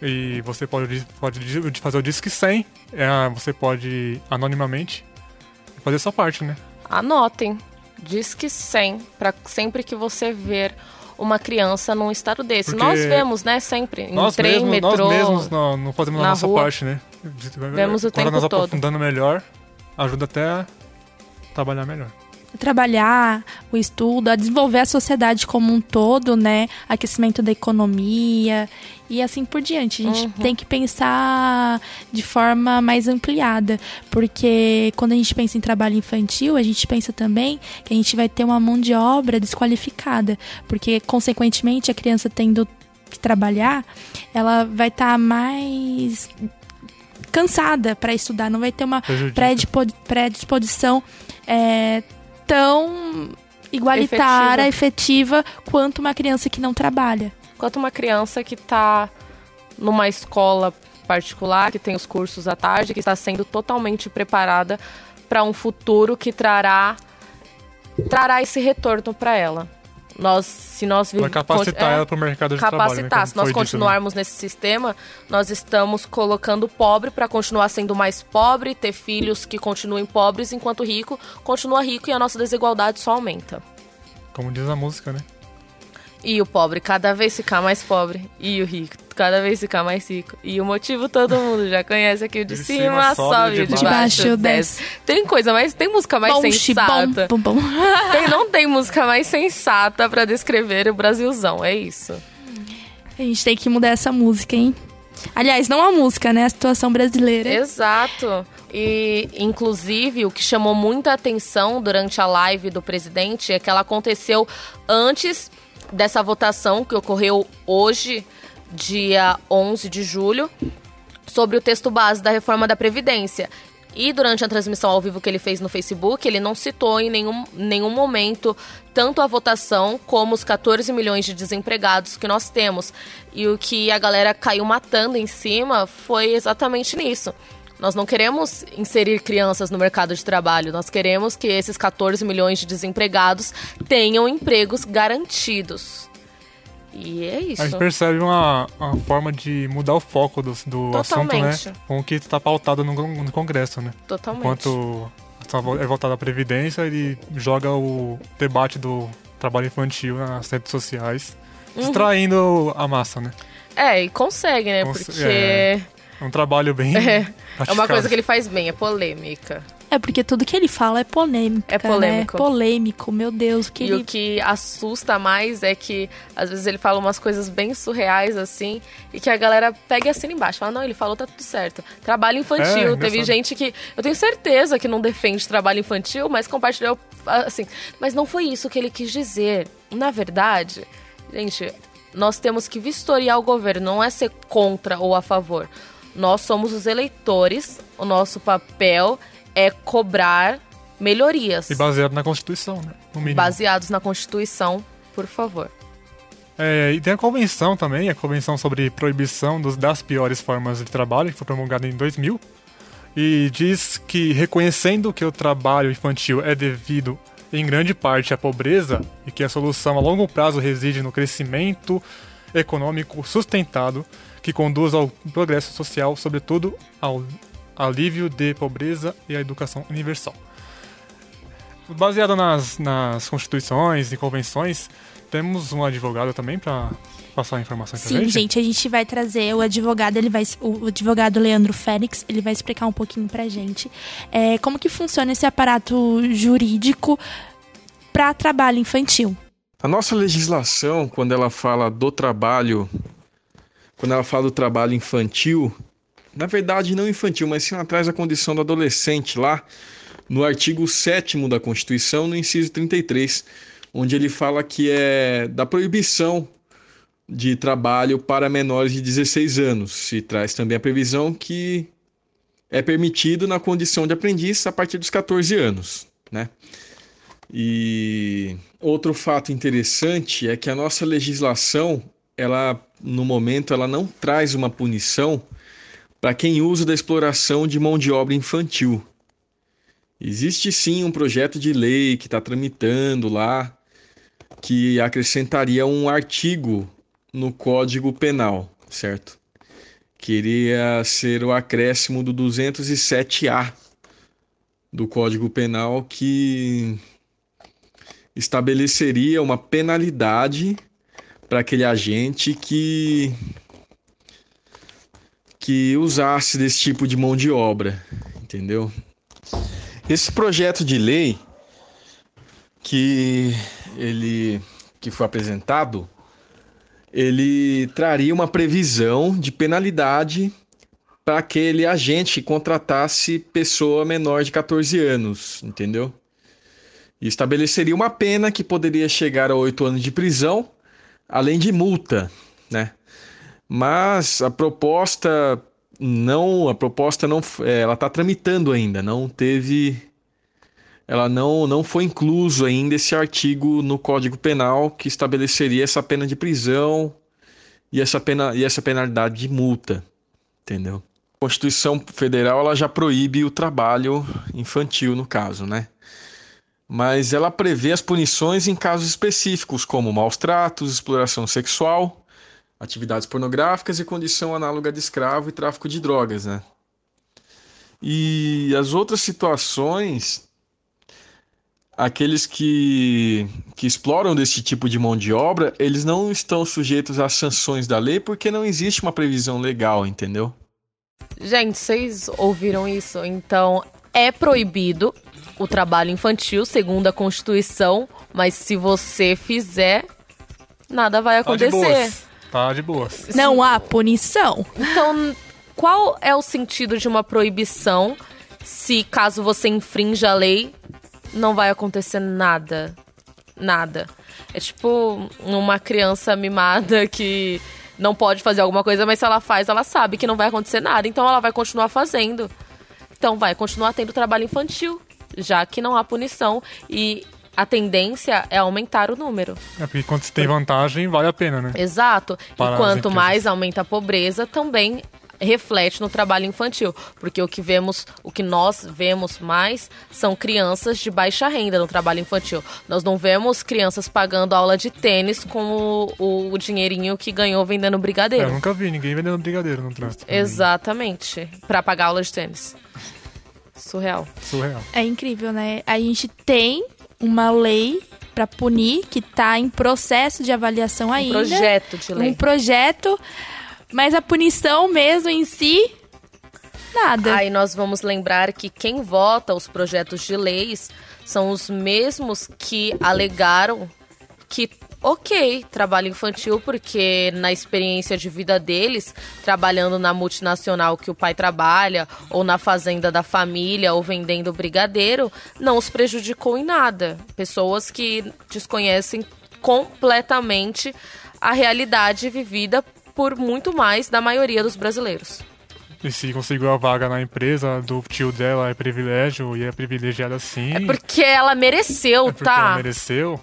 E você pode, pode fazer o Disque 100, é, você pode anonimamente fazer sua parte, né? Anotem. Diz que 100 para sempre que você ver uma criança num estado desse. Porque Nós vemos, né, sempre. Em trem, mesmos, metrô. Nós mesmos não, não fazemos a nossa rua. parte, né? Vemos o Agora tempo nós todo. aprofundando melhor, ajuda até a trabalhar melhor. trabalhar o estudo, a desenvolver a sociedade como um todo, né? Aquecimento da economia e assim por diante. A gente Uhum. tem que pensar de forma mais ampliada, porque quando a gente pensa em trabalho infantil, a gente pensa também que a gente vai ter uma mão de obra desqualificada, porque consequentemente a criança tendo que trabalhar, ela vai estar mais cansada para estudar, não vai ter uma Prejudica. predisposição é, tão igualitária, efetiva. quanto uma criança que não trabalha. Quanto uma criança que está numa escola particular, que tem os cursos à tarde, que está sendo totalmente preparada para um futuro que trará trará esse retorno para ela. Nós, se nós Vai capacitar é, ela para o mercado de trabalho. né? capacitar. Se nós foi dito, né? continuarmos nesse sistema, nós estamos colocando o pobre para continuar sendo mais pobre, ter filhos que continuem pobres, enquanto o rico continua rico e a nossa desigualdade só aumenta. Como diz a música, né? E o pobre cada vez ficar mais pobre. E o rico cada vez ficar mais rico. E o motivo todo mundo já conhece aqui. O de, De cima, cima sobe, sobe, de o de baixo baixo, desce. Tem coisa mais... Tem música mais bom, sensata. bom, bom, bom. Tem- não tem música mais sensata pra descrever o Brasilzão. É isso. A gente tem que mudar essa música, hein? Aliás, não a música, né? A situação brasileira. Exato. E, inclusive, o que chamou muita atenção durante a live do presidente é que ela aconteceu antes dessa votação que ocorreu hoje, dia 11 de julho, sobre o texto base da reforma da Previdência. E durante a transmissão ao vivo que ele fez no Facebook, ele não citou em nenhum, nenhum momento tanto a votação como os 14 milhões de desempregados que nós temos. E o que a galera caiu matando em cima foi exatamente nisso. Nós não queremos inserir crianças no mercado de trabalho, nós queremos que esses 14 milhões de desempregados tenham empregos garantidos. E é isso. A gente percebe uma, uma forma de mudar o foco do, do assunto, né? Com o que está pautado no, no Congresso, né? Totalmente. Enquanto é voltado à Previdência, ele joga o debate do trabalho infantil nas redes sociais, Uhum. distraindo a massa, né? É, e consegue, né? Cons- Porque é. É um trabalho bem. é, é uma coisa que ele faz bem, é polêmica. É porque tudo que ele fala é polêmico. É polêmico. Né? Polêmico, meu Deus. Que E ele... o que assusta mais é que às vezes ele fala umas coisas bem surreais assim, e que a galera pega e assina embaixo. Fala, não, ele falou, tá tudo certo. Trabalho infantil. É, Teve engraçado. gente que. Eu tenho certeza que não defende trabalho infantil, mas compartilhou assim. Mas não foi isso que ele quis dizer. Na verdade, gente, nós temos que vistoriar o governo, não é ser contra ou a favor. Nós somos os eleitores, o nosso papel é cobrar melhorias E baseado na Constituição, né? No mínimo. baseados na Constituição, por favor. É, e tem a convenção também, a convenção sobre proibição dos, das piores formas de trabalho, que foi promulgada em 2000. E diz que reconhecendo que o trabalho infantil é devido em grande parte à pobreza e que a solução a longo prazo reside no crescimento econômico sustentado que conduz ao progresso social, sobretudo ao alívio de pobreza e à educação universal. Baseado nas, nas constituições e convenções, temos um advogado também para passar informações Sim, pra gente? gente, a gente vai trazer o advogado, ele vai, o advogado Leandro Félix, ele vai explicar um pouquinho pra gente é, como que funciona esse aparato jurídico para trabalho infantil. A nossa legislação, quando ela fala do trabalho, quando ela fala do trabalho infantil, na verdade não infantil, mas sim ela traz a condição do adolescente lá no artigo 7 da Constituição, no inciso 33, onde ele fala que é da proibição de trabalho para menores de 16 anos. Se traz também a previsão que é permitido na condição de aprendiz a partir dos 14 anos, né? E outro fato interessante é que a nossa legislação, ela no momento ela não traz uma punição para quem usa da exploração de mão de obra infantil. Existe sim um projeto de lei que está tramitando lá que acrescentaria um artigo no Código Penal, certo? Queria ser o acréscimo do 207A do Código Penal que estabeleceria uma penalidade para aquele agente que que usasse desse tipo de mão de obra, entendeu? Esse projeto de lei que ele que foi apresentado, ele traria uma previsão de penalidade para aquele agente que contratasse pessoa menor de 14 anos, entendeu? E estabeleceria uma pena que poderia chegar a oito anos de prisão, além de multa, né? Mas a proposta não, a proposta não, ela está tramitando ainda, não teve ela não, não foi incluso ainda esse artigo no Código Penal que estabeleceria essa pena de prisão e essa, pena, e essa penalidade de multa, entendeu? A Constituição Federal ela já proíbe o trabalho infantil no caso, né? Mas ela prevê as punições em casos específicos, como maus tratos, exploração sexual, atividades pornográficas e condição análoga de escravo e tráfico de drogas, né? E as outras situações aqueles que, que exploram desse tipo de mão de obra, eles não estão sujeitos às sanções da lei porque não existe uma previsão legal, entendeu? Gente, vocês ouviram isso? Então, é proibido o trabalho infantil, segundo a Constituição, mas se você fizer, nada vai Tá de acontecer. Tá de boas. Não há punição. Então, qual é o sentido de uma proibição se caso você infrinja a lei, não vai acontecer nada? Nada. É tipo uma criança mimada que não pode fazer alguma coisa, mas se ela faz, ela sabe que não vai acontecer nada, então ela vai continuar fazendo. Então vai continuar tendo trabalho infantil, já que não há punição e a tendência é aumentar o número. É porque quando você tem vantagem, vale a pena, né? Exato. Para e quanto mais aumenta a pobreza, também reflete no trabalho infantil, porque o que vemos, o que nós vemos mais são crianças de baixa renda no trabalho infantil. Nós não vemos crianças pagando aula de tênis com o, o dinheirinho que ganhou vendendo É, brigadeiro. eu nunca vi ninguém vendendo brigadeiro no trânsito. Exatamente, Pra pagar aula de tênis. Surreal. Surreal. É incrível, né? A gente tem uma lei para punir que tá em processo de avaliação Um ainda. projeto de lei. Um projeto, mas a punição mesmo em si nada. Aí nós vamos lembrar que quem vota os projetos de leis são os mesmos que alegaram que, ok, trabalho infantil, porque na experiência de vida deles, trabalhando na multinacional que o pai trabalha, ou na fazenda da família, ou vendendo brigadeiro, não os prejudicou em nada. Pessoas que desconhecem completamente a realidade vivida por muito mais da maioria dos brasileiros. E se conseguiu a vaga na empresa do tio dela é privilégio e é privilegiada sim. É porque ela mereceu, É porque tá? ela mereceu.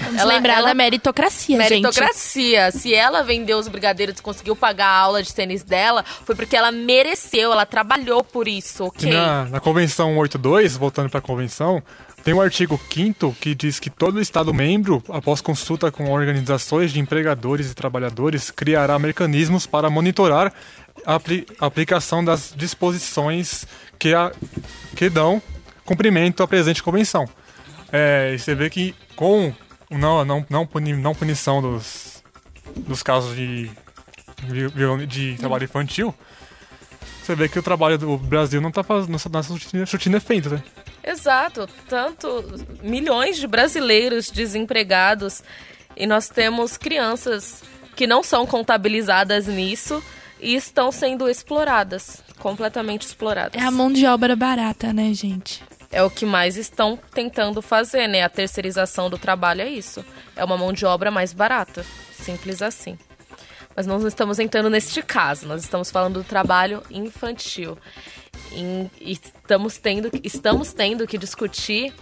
Vamos lembrar da meritocracia, gente. Meritocracia. Se ela vendeu os brigadeiros e conseguiu pagar a aula de tênis dela, foi porque ela mereceu, ela trabalhou por isso, ok? na, na Convenção 82, voltando para a Convenção, tem o artigo 5 que diz que todo Estado-membro, após consulta com organizações de empregadores e trabalhadores, criará mecanismos para monitorar apli- aplicação das disposições que, a, que dão cumprimento à presente Convenção. É, você vê que com não, não, não, puni- não punição dos, dos casos de, de, trabalho infantil, você vê que o trabalho do Brasil não tá fazendo, tá surtindo, surtindo efeito, né? Exato. Tanto milhões de brasileiros desempregados e nós temos crianças que não são contabilizadas nisso e estão sendo exploradas, completamente exploradas. É a mão de obra barata, né, gente? É o que mais estão tentando fazer, né? A terceirização do trabalho é isso. É uma mão de obra mais barata. Simples assim. Mas nós não estamos entrando neste caso. Nós estamos falando do trabalho infantil. E estamos tendo, estamos tendo que discutir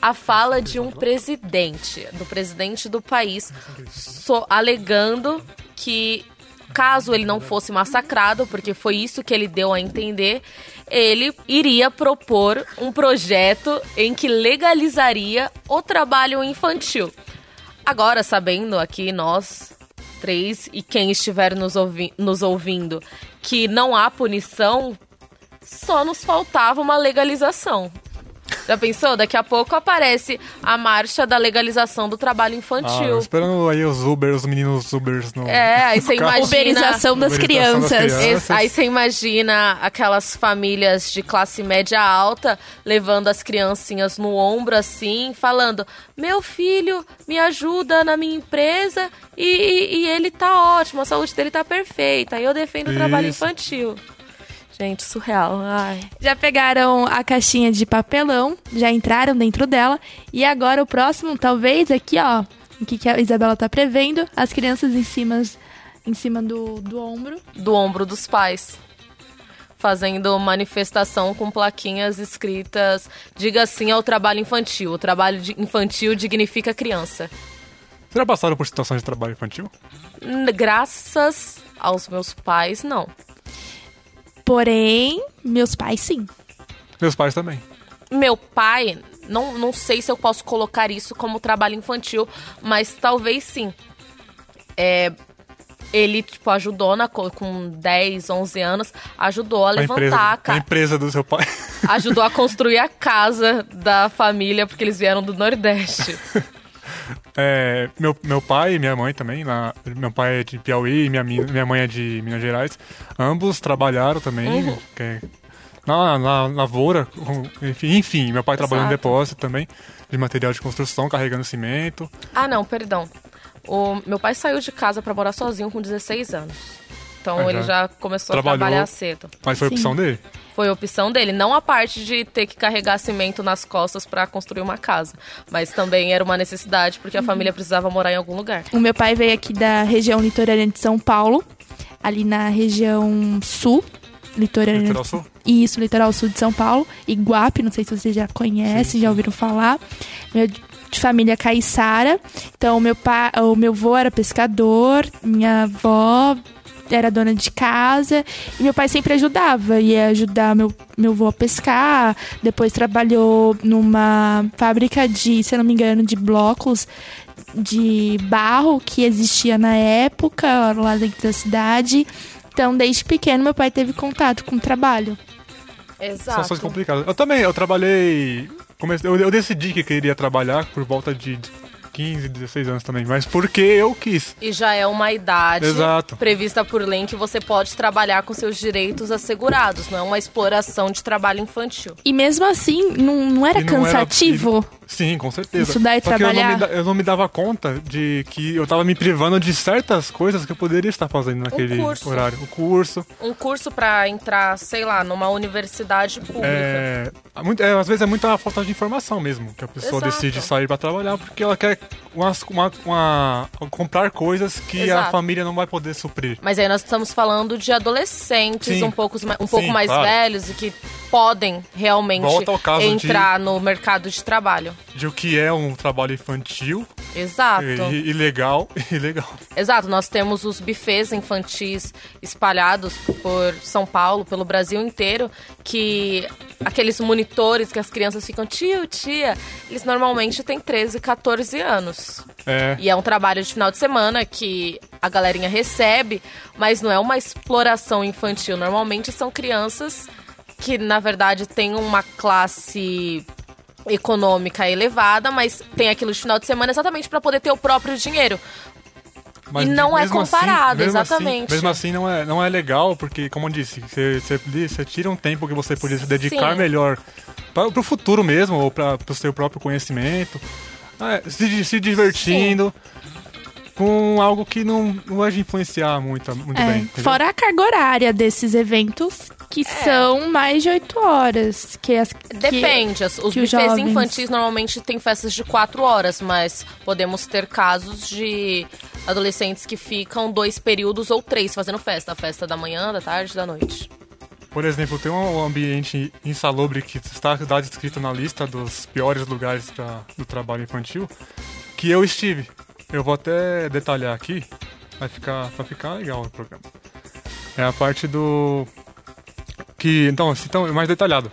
a fala de um presidente, do presidente do país, so- alegando que caso ele não fosse massacrado, porque foi isso que ele deu a entender, ele iria propor um projeto em que legalizaria o trabalho infantil. Agora, sabendo aqui nós três e quem estiver nos, ouvi- nos ouvindo que não há punição, só nos faltava uma legalização. Já pensou? Daqui a pouco aparece a marcha da legalização do trabalho Ah, infantil. esperando aí os Uber, os meninos Ubers no. É, aí você imagina- Uberização das Uberização das crianças. crianças. Esse- Aí você imagina aquelas famílias de classe média alta levando as criancinhas no ombro assim, falando: Meu filho me ajuda na minha empresa e, e- e ele tá ótimo, a saúde dele tá perfeita. Aí eu defendo o trabalho Isso. infantil. Gente, surreal. Ai. Já pegaram a caixinha de papelão, já entraram dentro dela. E agora o próximo, talvez, aqui, ó. O que, que a Isabela tá prevendo? As crianças em cima, em cima do, do ombro. Do ombro dos pais. Fazendo manifestação com plaquinhas escritas: Diga sim ao trabalho infantil. O trabalho infantil dignifica a criança. Vocês já passaram por situações de trabalho infantil? Graças aos meus pais, não. Porém, meus pais sim. Meus pais também. Meu pai, não, não sei se eu posso colocar isso como trabalho infantil, mas talvez sim. É, ele, tipo, ajudou na, co- com 10, 11 anos, ajudou a A levantar empresa, a a casa. empresa do seu pai. Ajudou a construir a casa da família, porque eles vieram do Nordeste. É, meu, meu pai e minha mãe também. Lá, meu pai é de Piauí e minha, mi- minha mãe é de Minas Gerais. Ambos trabalharam também. Uhum. que é na, na lavoura. Enfim, enfim, meu pai trabalhou no Exato. depósito também. De material de construção, carregando cimento. Ah, não, perdão. O meu pai saiu de casa pra morar sozinho com 16 anos. Então Ah, ele já começou trabalhou. a trabalhar cedo. Mas foi Sim. opção dele. Foi a opção dele, não a parte de ter que carregar cimento nas costas pra construir uma casa, mas também era uma necessidade porque a família precisava morar em algum lugar. O meu pai veio aqui da região litorânea de São Paulo, ali na região sul. Litorânea. Litoral Sul? Isso, litoral sul de São Paulo. Iguape, não sei se vocês já conhecem, já ouviram falar. Meu de família caiçara. Então, o meu pai, o meu avô era pescador, minha avó era dona de casa e meu pai sempre ajudava, ia ajudar meu meu avô a pescar, depois trabalhou numa fábrica de, se eu não me engano, de blocos de barro que existia na época lá dentro da cidade. Então, desde pequeno, meu pai teve contato com o trabalho. Exato. Situações complicadas. Eu também, eu trabalhei. comecei- eu, eu decidi que queria trabalhar por volta de 15, 16 anos também, mas porque eu quis. E já é uma idade Exato. prevista por lei que você pode trabalhar com seus direitos assegurados, não é uma exploração de trabalho infantil. E mesmo assim, não, não era E não era- cansativo. Sim, com certeza. Estudar e Só que eu não, trabalhar? me, eu não me dava conta de que eu tava me privando de certas coisas que eu poderia estar fazendo naquele curso. horário. O curso. Um curso pra entrar, sei lá, numa universidade pública. É, muito- é, às vezes é muita falta de informação mesmo que a pessoa Exato. decide sair pra trabalhar porque ela quer umas- uma, uma- comprar coisas que a Exato. família não vai poder suprir. Mas aí nós estamos falando de adolescentes Sim. um pouco, um pouco Sim, mais claro. velhos e que podem realmente caso de- entrar no mercado de trabalho. De o que é um trabalho infantil. Exato. E, ilegal, ilegal. Exato, nós temos os bufês infantis espalhados por São Paulo, pelo Brasil inteiro, que aqueles monitores que as crianças ficam, tio, tia, eles normalmente têm 13, 14 anos. É. E é um trabalho de final de semana que a galerinha recebe, mas não é uma exploração infantil. Normalmente são crianças que, na verdade, têm uma classe econômica elevada, mas tem aquilo de final de semana exatamente para poder ter o próprio dinheiro. Mas e não é assim- comparado, mesmo exatamente. Assim, mesmo assim, não é, não é legal, porque, como eu disse, você, você, você tira um tempo que você podia se dedicar Sim. melhor para o futuro mesmo, ou para o seu próprio conhecimento, É, se, se divertindo. Com algo que não, não vai influenciar muito, muito É, bem. entendeu? fora a carga horária desses eventos, que são mais de oito horas. Que as, que- Depende, as- os que bufês jovens- infantis normalmente têm festas de quatro horas, mas podemos ter casos de adolescentes que ficam dois períodos ou três fazendo festa. A festa da manhã, da tarde, da noite. Por exemplo, tem um ambiente insalubre que está descrito na lista dos piores lugares pra, do trabalho infantil, que eu estive. Eu vou até detalhar aqui, vai ficar, vai ficar legal o programa. É a parte do... que Então, então, é mais detalhado.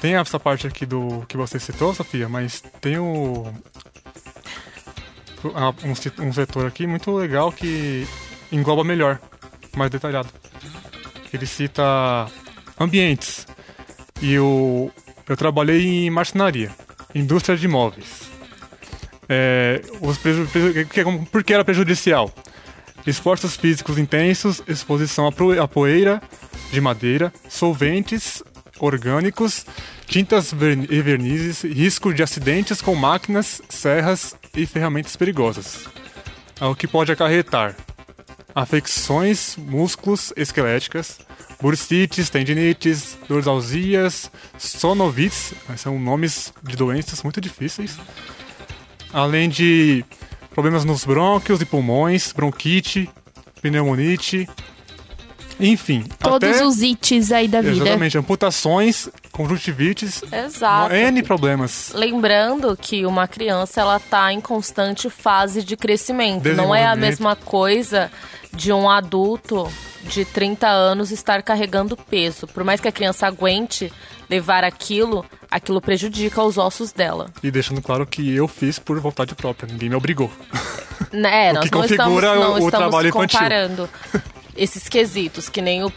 Tem essa parte aqui do que você citou, Sofia, mas tem o... Um, um setor aqui muito legal que engloba melhor, mais detalhado ele cita ambientes. E o, eu trabalhei em marcenaria, indústria de imóveis. É, os que- por que era prejudicial? Esforços físicos intensos, exposição à poeira de madeira, solventes orgânicos, tintas e vernizes, risco de acidentes com máquinas, serras e ferramentas perigosas. O que pode acarretar afecções músculos esqueléticas, bursites, tendinites, dorsalgias, sonovites, são nomes de doenças muito difíceis, além de problemas nos brônquios e pulmões, bronquite, pneumonite, enfim, Todos até, os ites aí da vida. exatamente, amputações, conjuntivites, Exato. N problemas. Lembrando que uma criança ela tá em constante fase de crescimento. Não é a mesma coisa de um adulto de 30 anos estar carregando peso. Por mais que a criança aguente levar aquilo, aquilo prejudica os ossos dela. E deixando claro que eu fiz por vontade própria, ninguém me obrigou. O nós que não estamos, não o- estamos trabalho infantil. comparando esses quesitos, que nem o,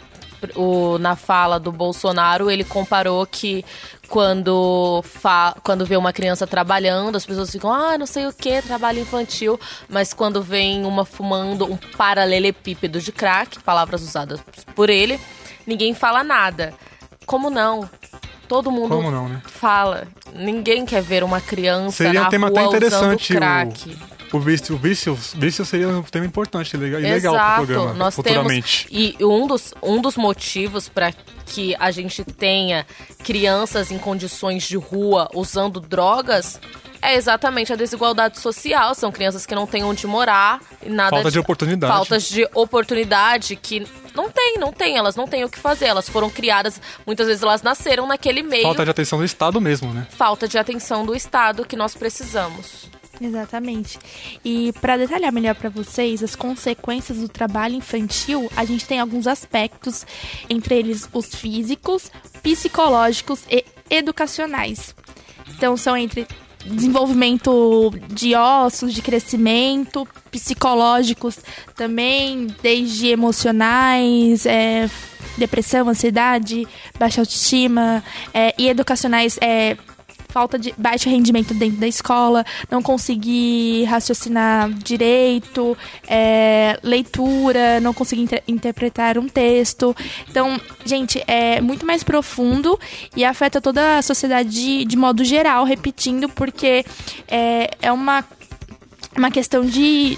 o- na fala do Bolsonaro, ele comparou que quando, fa, quando vê uma criança trabalhando, as pessoas ficam, ah, não sei o que, trabalho infantil, mas quando vem uma fumando um paralelepípedo de crack, palavras usadas por ele, ninguém fala nada. Como não? Todo mundo Como não, né? fala. Ninguém quer ver uma criança Seria um tema até interessante. crack. O, o vício, o vício, vício seria um tema importante e legal, e legal pro programa, Nós futuramente. temos e um dos, um dos motivos para que a gente tenha crianças em condições de rua usando drogas é exatamente a desigualdade social. São crianças que não têm onde morar e nada Falta de oportunidade. Faltas de oportunidade que não tem, não tem, elas não têm o que fazer. Elas foram criadas, muitas vezes elas nasceram naquele meio. Falta de atenção do Estado mesmo, né? falta de atenção do Estado que nós precisamos. Exatamente. E para detalhar melhor para vocês as consequências do trabalho infantil, a gente tem alguns aspectos, entre eles os físicos, psicológicos e educacionais. Então são entre desenvolvimento de ossos, de crescimento, psicológicos também, desde emocionais, é, depressão, ansiedade, baixa autoestima, é, e educacionais, é, falta de baixo rendimento dentro da escola, não conseguir raciocinar direito, é, leitura, não conseguir inter- interpretar um texto. Então, gente, é muito mais profundo e afeta toda a sociedade de, de modo geral, repetindo, porque é, é uma, uma questão de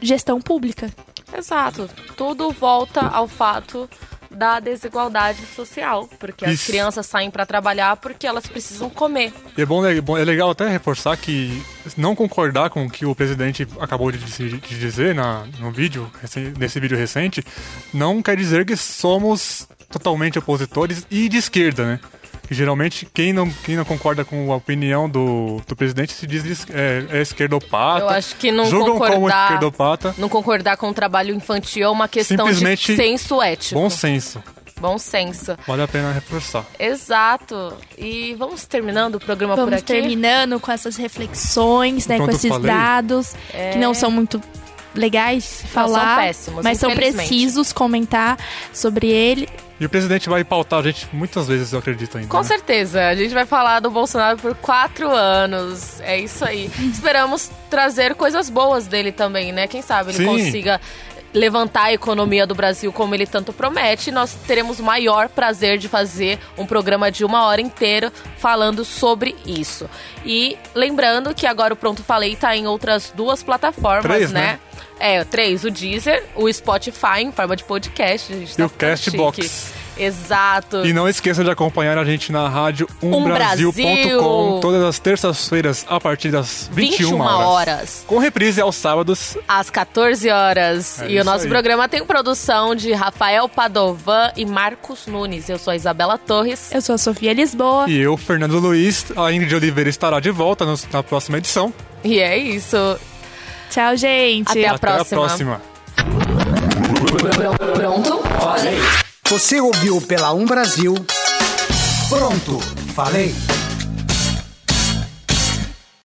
gestão pública. Exato. Tudo volta ao fato da desigualdade social, porque as Isso. crianças saem para trabalhar porque elas precisam comer. E é, bom, é bom- é legal até reforçar que não concordar com o que o presidente acabou de, dizer- de dizer na, no vídeo, nesse vídeo recente, não quer dizer que somos totalmente opositores e de esquerda, né? Que geralmente quem não, quem não concorda com a opinião do, do presidente se diz é, é esquerdopata. Eu acho que não julgam como concordar, esquerdopata. não concordar com o trabalho infantil é uma questão Simplesmente de senso ético. Bom senso. Bom senso. Vale a pena reforçar. Exato. E vamos terminando o programa por Vamos aqui. terminando com essas reflexões, né, com Pronto, esses falei. dados que não são muito legais de se falar, péssimos, mas são precisos comentar sobre ele. E o presidente vai pautar a gente muitas vezes, eu acredito ainda. Com né? certeza. A gente vai falar do Bolsonaro por quatro anos. É isso aí. Esperamos trazer coisas boas dele também, né? Quem sabe ele Sim. consiga levantar a economia do Brasil como ele tanto promete. Nós teremos o maior prazer de fazer um programa de uma hora inteira falando sobre isso. E lembrando que agora o Pronto Falei tá em outras duas plataformas, Três, né? né? É, três, o Deezer, o Spotify em forma de podcast. A gente tá E o Castbox. Exato. E não esqueça de acompanhar a gente na rádio Um Brasil. umbrasil.com todas as terças-feiras a partir das 21, 21 horas. horas. Com reprise aos sábados. às 14 horas. É e o nosso aí. programa tem produção de Rafael Padovan e Marcos Nunes. Eu sou a Isabela Torres. Eu sou a Sofia Lisboa. E eu, Fernando Luiz, a Ingrid Oliveira estará de volta no- na próxima edição. E é isso. Tchau, gente. Até a Até próxima. a próxima. Pronto? Você ouviu pela Um Brasil. Pronto, falei.